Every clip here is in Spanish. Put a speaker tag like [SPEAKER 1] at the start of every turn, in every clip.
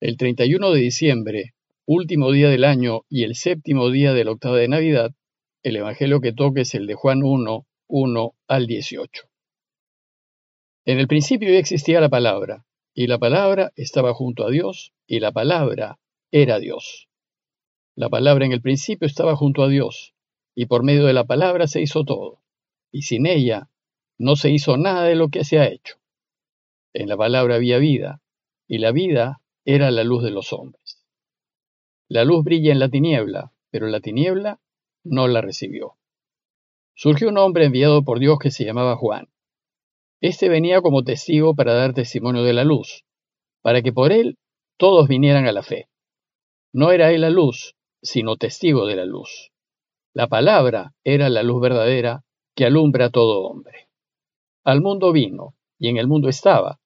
[SPEAKER 1] El 31 de diciembre, último día del año y el séptimo día de la octava de Navidad, el Evangelio que toque es el de Juan 1, 1 al 18. En el principio ya existía la palabra, y la palabra estaba junto a Dios, y la palabra era Dios. La palabra en el principio estaba junto a Dios, y por medio de la palabra se hizo todo, y sin ella no se hizo nada de lo que se ha hecho. En la palabra había vida, y la vida era la luz de los hombres. La luz brilla en la tiniebla, pero la tiniebla no la recibió. Surgió un hombre enviado por Dios que se llamaba Juan. Este venía como testigo para dar testimonio de la luz, para que por él todos vinieran a la fe. No era él la luz, sino testigo de la luz. La palabra era la luz verdadera que alumbra a todo hombre. Al mundo vino, y en el mundo estaba.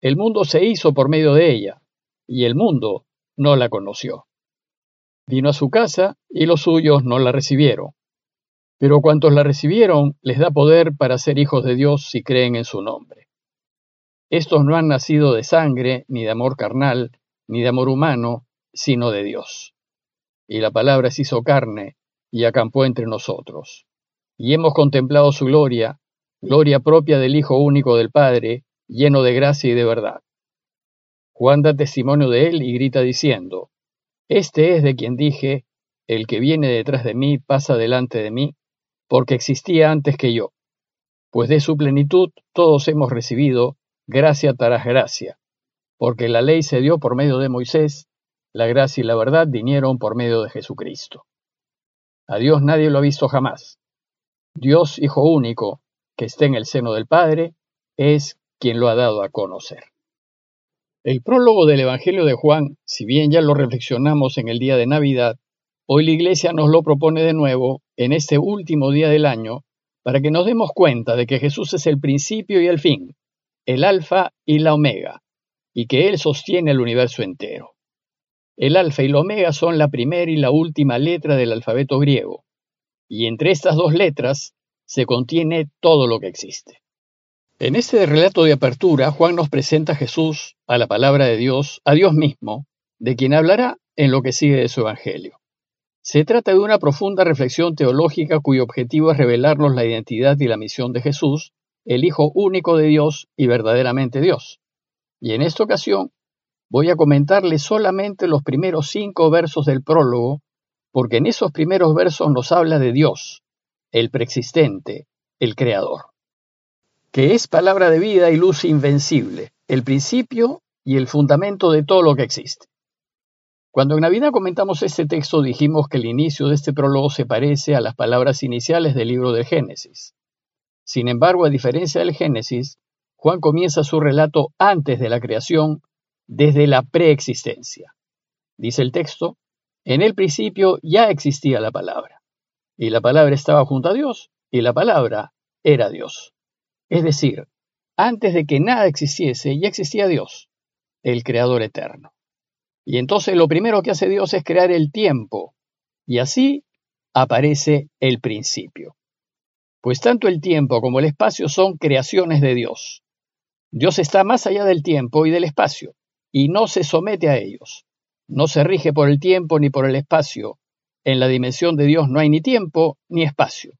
[SPEAKER 1] El mundo se hizo por medio de ella, y el mundo no la conoció. Vino a su casa y los suyos no la recibieron. Pero cuantos la recibieron les da poder para ser hijos de Dios si creen en su nombre. Estos no han nacido de sangre, ni de amor carnal, ni de amor humano, sino de Dios. Y la palabra se hizo carne y acampó entre nosotros. Y hemos contemplado su gloria, gloria propia del Hijo único del Padre, lleno de gracia y de verdad. Juan da testimonio de él y grita diciendo, Este es de quien dije, el que viene detrás de mí pasa delante de mí, porque existía antes que yo. Pues de su plenitud todos hemos recibido gracia tras gracia, porque la ley se dio por medio de Moisés, la gracia y la verdad vinieron por medio de Jesucristo. A Dios nadie lo ha visto jamás. Dios Hijo único, que está en el seno del Padre, es quien lo ha dado a conocer. El prólogo del Evangelio de Juan, si bien ya lo reflexionamos en el día de Navidad, hoy la Iglesia nos lo propone de nuevo en este último día del año para que nos demos cuenta de que Jesús es el principio y el fin, el alfa y la omega, y que Él sostiene el universo entero. El alfa y la omega son la primera y la última letra del alfabeto griego, y entre estas dos letras se contiene todo lo que existe. En este relato de apertura, Juan nos presenta a Jesús, a la palabra de Dios, a Dios mismo, de quien hablará en lo que sigue de su Evangelio. Se trata de una profunda reflexión teológica cuyo objetivo es revelarnos la identidad y la misión de Jesús, el Hijo único de Dios y verdaderamente Dios. Y en esta ocasión voy a comentarle solamente los primeros cinco versos del prólogo, porque en esos primeros versos nos habla de Dios, el preexistente, el Creador que es palabra de vida y luz invencible, el principio y el fundamento de todo lo que existe. Cuando en Navidad comentamos este texto dijimos que el inicio de este prólogo se parece a las palabras iniciales del libro de Génesis. Sin embargo, a diferencia del Génesis, Juan comienza su relato antes de la creación, desde la preexistencia. Dice el texto, en el principio ya existía la palabra, y la palabra estaba junto a Dios, y la palabra era Dios. Es decir, antes de que nada existiese, ya existía Dios, el Creador eterno. Y entonces lo primero que hace Dios es crear el tiempo, y así aparece el principio. Pues tanto el tiempo como el espacio son creaciones de Dios. Dios está más allá del tiempo y del espacio, y no se somete a ellos. No se rige por el tiempo ni por el espacio. En la dimensión de Dios no hay ni tiempo ni espacio.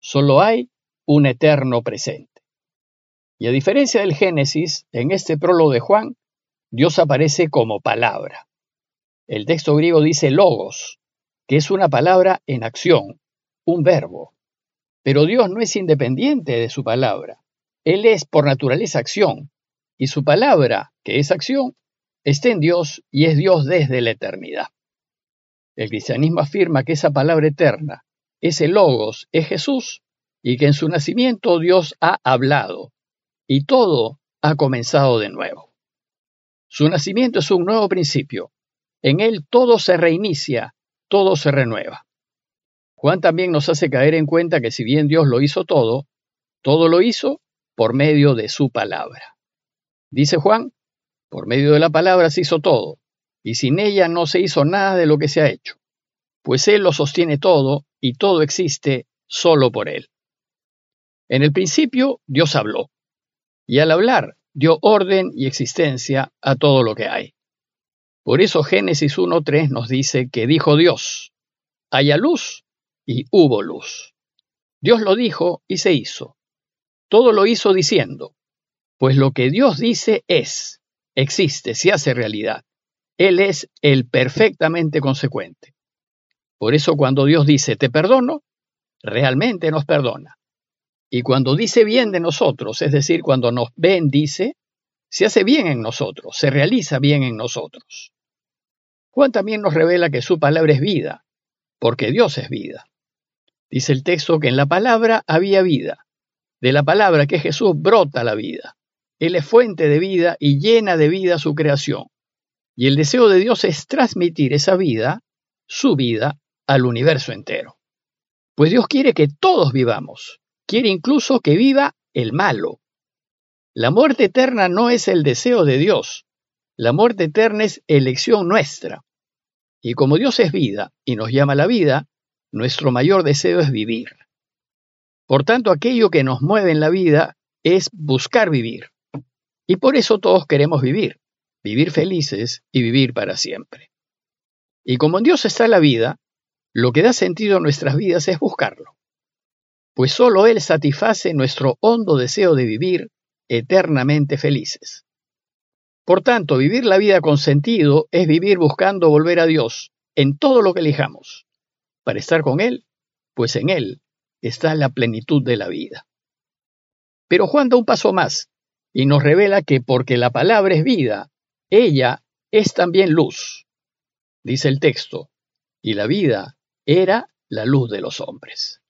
[SPEAKER 1] Solo hay un eterno presente. Y a diferencia del Génesis, en este prólogo de Juan, Dios aparece como palabra. El texto griego dice logos, que es una palabra en acción, un verbo. Pero Dios no es independiente de su palabra. Él es por naturaleza acción, y su palabra, que es acción, está en Dios y es Dios desde la eternidad. El cristianismo afirma que esa palabra eterna, ese logos, es Jesús, y que en su nacimiento Dios ha hablado, y todo ha comenzado de nuevo. Su nacimiento es un nuevo principio. En él todo se reinicia, todo se renueva. Juan también nos hace caer en cuenta que si bien Dios lo hizo todo, todo lo hizo por medio de su palabra. Dice Juan, por medio de la palabra se hizo todo, y sin ella no se hizo nada de lo que se ha hecho, pues Él lo sostiene todo y todo existe solo por Él. En el principio Dios habló, y al hablar dio orden y existencia a todo lo que hay. Por eso Génesis 1.3 nos dice que dijo Dios, haya luz y hubo luz. Dios lo dijo y se hizo. Todo lo hizo diciendo, pues lo que Dios dice es, existe, se hace realidad. Él es el perfectamente consecuente. Por eso cuando Dios dice te perdono, realmente nos perdona. Y cuando dice bien de nosotros, es decir, cuando nos bendice, se hace bien en nosotros, se realiza bien en nosotros. Juan también nos revela que su palabra es vida, porque Dios es vida. Dice el texto que en la palabra había vida. De la palabra que Jesús brota la vida. Él es fuente de vida y llena de vida su creación. Y el deseo de Dios es transmitir esa vida, su vida, al universo entero. Pues Dios quiere que todos vivamos, quiere incluso que viva el malo. La muerte eterna no es el deseo de Dios, la muerte eterna es elección nuestra. Y como Dios es vida y nos llama a la vida, nuestro mayor deseo es vivir. Por tanto, aquello que nos mueve en la vida es buscar vivir. Y por eso todos queremos vivir, vivir felices y vivir para siempre. Y como en Dios está la vida, lo que da sentido a nuestras vidas es buscarlo pues sólo Él satisface nuestro hondo deseo de vivir eternamente felices. Por tanto, vivir la vida con sentido es vivir buscando volver a Dios en todo lo que elijamos, para estar con Él, pues en Él está la plenitud de la vida. Pero Juan da un paso más y nos revela que porque la palabra es vida, ella es también luz. Dice el texto, y la vida era la luz de los hombres.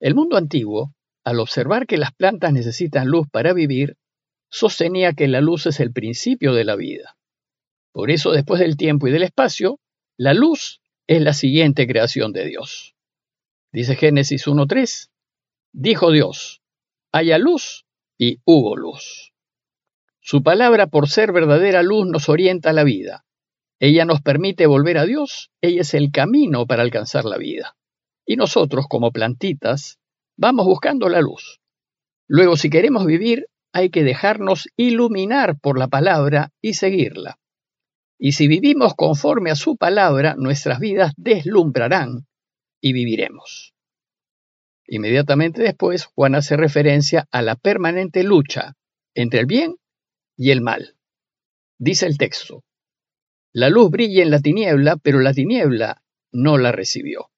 [SPEAKER 1] El mundo antiguo, al observar que las plantas necesitan luz para vivir, sostenía que la luz es el principio de la vida. Por eso, después del tiempo y del espacio, la luz es la siguiente creación de Dios. Dice Génesis 1.3, dijo Dios, haya luz y hubo luz. Su palabra, por ser verdadera luz, nos orienta a la vida. Ella nos permite volver a Dios, ella es el camino para alcanzar la vida. Y nosotros, como plantitas, vamos buscando la luz. Luego, si queremos vivir, hay que dejarnos iluminar por la palabra y seguirla. Y si vivimos conforme a su palabra, nuestras vidas deslumbrarán y viviremos. Inmediatamente después, Juan hace referencia a la permanente lucha entre el bien y el mal. Dice el texto, la luz brilla en la tiniebla, pero la tiniebla no la recibió.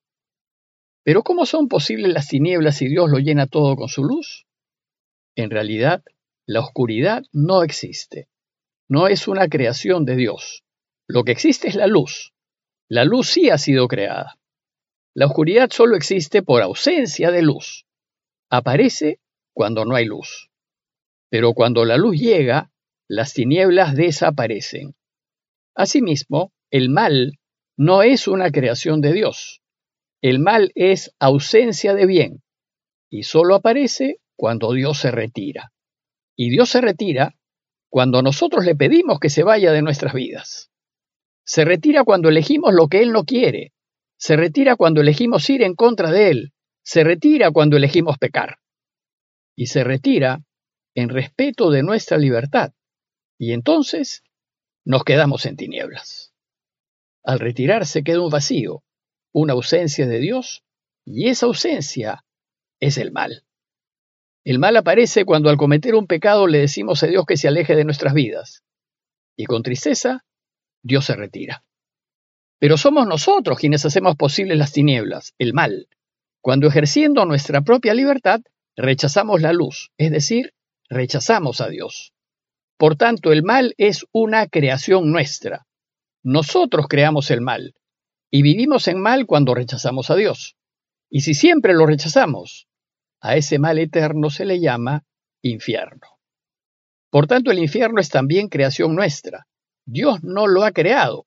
[SPEAKER 1] Pero ¿cómo son posibles las tinieblas si Dios lo llena todo con su luz? En realidad, la oscuridad no existe. No es una creación de Dios. Lo que existe es la luz. La luz sí ha sido creada. La oscuridad solo existe por ausencia de luz. Aparece cuando no hay luz. Pero cuando la luz llega, las tinieblas desaparecen. Asimismo, el mal no es una creación de Dios. El mal es ausencia de bien y solo aparece cuando Dios se retira. Y Dios se retira cuando nosotros le pedimos que se vaya de nuestras vidas. Se retira cuando elegimos lo que Él no quiere. Se retira cuando elegimos ir en contra de Él. Se retira cuando elegimos pecar. Y se retira en respeto de nuestra libertad. Y entonces nos quedamos en tinieblas. Al retirarse queda un vacío una ausencia de Dios y esa ausencia es el mal. El mal aparece cuando al cometer un pecado le decimos a Dios que se aleje de nuestras vidas y con tristeza Dios se retira. Pero somos nosotros quienes hacemos posibles las tinieblas, el mal, cuando ejerciendo nuestra propia libertad rechazamos la luz, es decir, rechazamos a Dios. Por tanto, el mal es una creación nuestra. Nosotros creamos el mal, y vivimos en mal cuando rechazamos a Dios. Y si siempre lo rechazamos, a ese mal eterno se le llama infierno. Por tanto, el infierno es también creación nuestra. Dios no lo ha creado,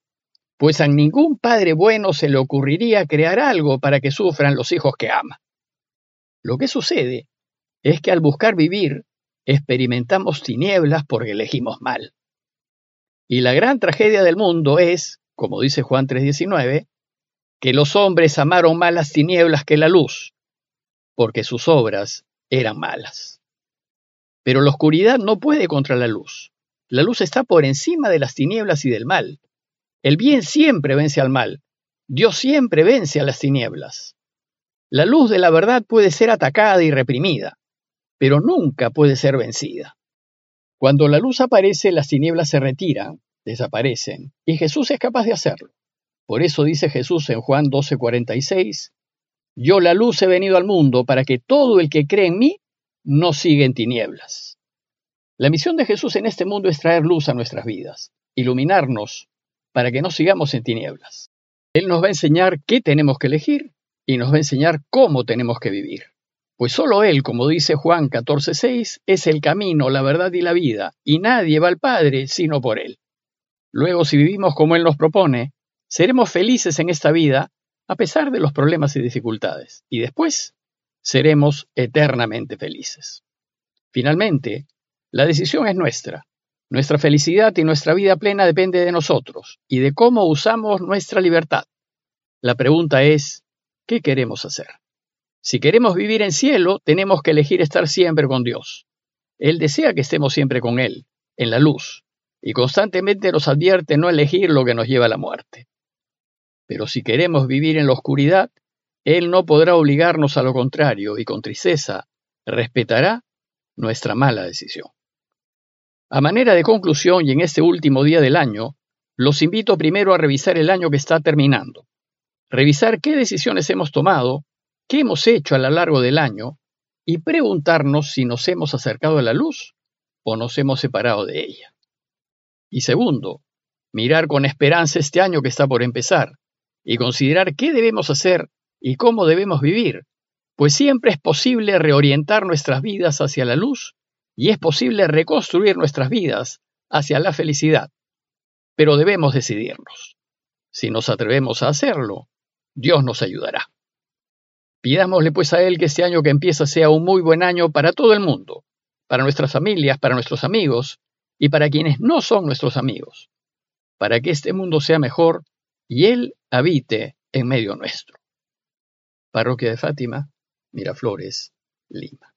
[SPEAKER 1] pues a ningún padre bueno se le ocurriría crear algo para que sufran los hijos que ama. Lo que sucede es que al buscar vivir, experimentamos tinieblas porque elegimos mal. Y la gran tragedia del mundo es, como dice Juan 3:19, que los hombres amaron más las tinieblas que la luz, porque sus obras eran malas. Pero la oscuridad no puede contra la luz. La luz está por encima de las tinieblas y del mal. El bien siempre vence al mal. Dios siempre vence a las tinieblas. La luz de la verdad puede ser atacada y reprimida, pero nunca puede ser vencida. Cuando la luz aparece, las tinieblas se retiran, desaparecen, y Jesús es capaz de hacerlo. Por eso dice Jesús en Juan 12:46, Yo la luz he venido al mundo para que todo el que cree en mí no siga en tinieblas. La misión de Jesús en este mundo es traer luz a nuestras vidas, iluminarnos para que no sigamos en tinieblas. Él nos va a enseñar qué tenemos que elegir y nos va a enseñar cómo tenemos que vivir. Pues solo Él, como dice Juan 14:6, es el camino, la verdad y la vida, y nadie va al Padre sino por Él. Luego, si vivimos como Él nos propone, seremos felices en esta vida a pesar de los problemas y dificultades, y después seremos eternamente felices. Finalmente, la decisión es nuestra. Nuestra felicidad y nuestra vida plena depende de nosotros y de cómo usamos nuestra libertad. La pregunta es, ¿qué queremos hacer? Si queremos vivir en cielo, tenemos que elegir estar siempre con Dios. Él desea que estemos siempre con Él, en la luz, y constantemente nos advierte no elegir lo que nos lleva a la muerte. Pero si queremos vivir en la oscuridad, Él no podrá obligarnos a lo contrario y con tristeza respetará nuestra mala decisión. A manera de conclusión y en este último día del año, los invito primero a revisar el año que está terminando, revisar qué decisiones hemos tomado, qué hemos hecho a lo largo del año y preguntarnos si nos hemos acercado a la luz o nos hemos separado de ella. Y segundo, mirar con esperanza este año que está por empezar y considerar qué debemos hacer y cómo debemos vivir, pues siempre es posible reorientar nuestras vidas hacia la luz y es posible reconstruir nuestras vidas hacia la felicidad. Pero debemos decidirnos. Si nos atrevemos a hacerlo, Dios nos ayudará. Pidámosle pues a Él que este año que empieza sea un muy buen año para todo el mundo, para nuestras familias, para nuestros amigos y para quienes no son nuestros amigos, para que este mundo sea mejor y Él habite en medio nuestro. Parroquia de Fátima, Miraflores, Lima.